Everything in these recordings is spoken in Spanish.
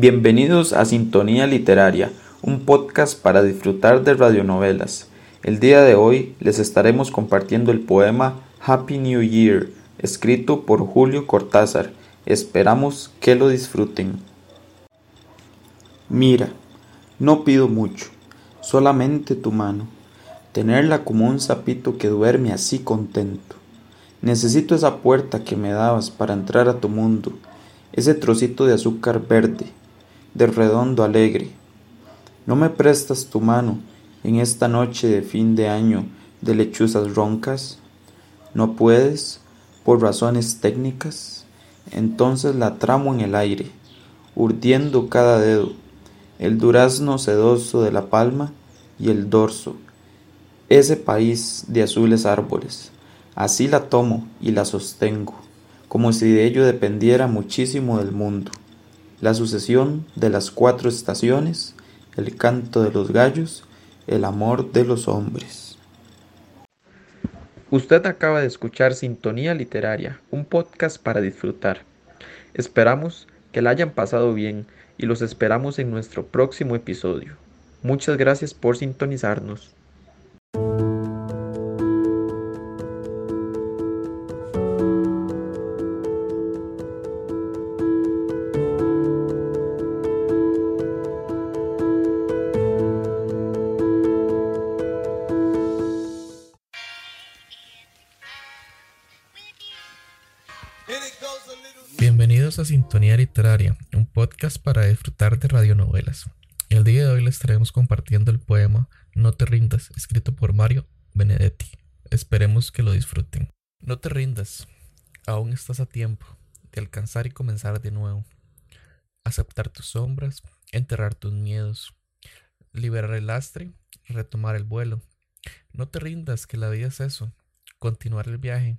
Bienvenidos a Sintonía Literaria, un podcast para disfrutar de radionovelas. El día de hoy les estaremos compartiendo el poema Happy New Year, escrito por Julio Cortázar. Esperamos que lo disfruten. Mira, no pido mucho, solamente tu mano, tenerla como un sapito que duerme así contento. Necesito esa puerta que me dabas para entrar a tu mundo, ese trocito de azúcar verde, de redondo alegre. ¿No me prestas tu mano en esta noche de fin de año de lechuzas roncas? ¿No puedes, por razones técnicas? Entonces la tramo en el aire, urdiendo cada dedo, el durazno sedoso de la palma y el dorso, ese país de azules árboles. Así la tomo y la sostengo, como si de ello dependiera muchísimo del mundo la sucesión de las cuatro estaciones, el canto de los gallos, el amor de los hombres. Usted acaba de escuchar Sintonía Literaria, un podcast para disfrutar. Esperamos que la hayan pasado bien y los esperamos en nuestro próximo episodio. Muchas gracias por sintonizarnos. Bienvenidos a Sintonía Literaria, un podcast para disfrutar de radionovelas. El día de hoy les estaremos compartiendo el poema No te rindas, escrito por Mario Benedetti. Esperemos que lo disfruten. No te rindas, aún estás a tiempo de alcanzar y comenzar de nuevo. Aceptar tus sombras, enterrar tus miedos, liberar el lastre, retomar el vuelo. No te rindas, que la vida es eso, continuar el viaje,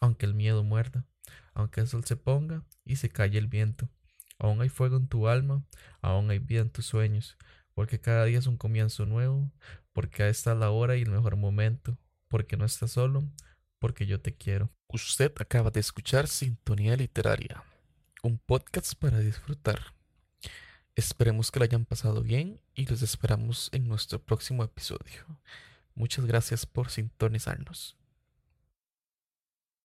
aunque el miedo muerda, aunque el sol se ponga y se calle el viento. Aún hay fuego en tu alma, aún hay vida en tus sueños, porque cada día es un comienzo nuevo, porque esta es la hora y el mejor momento, porque no estás solo, porque yo te quiero. Usted acaba de escuchar Sintonía Literaria, un podcast para disfrutar. Esperemos que lo hayan pasado bien y los esperamos en nuestro próximo episodio. Muchas gracias por sintonizarnos.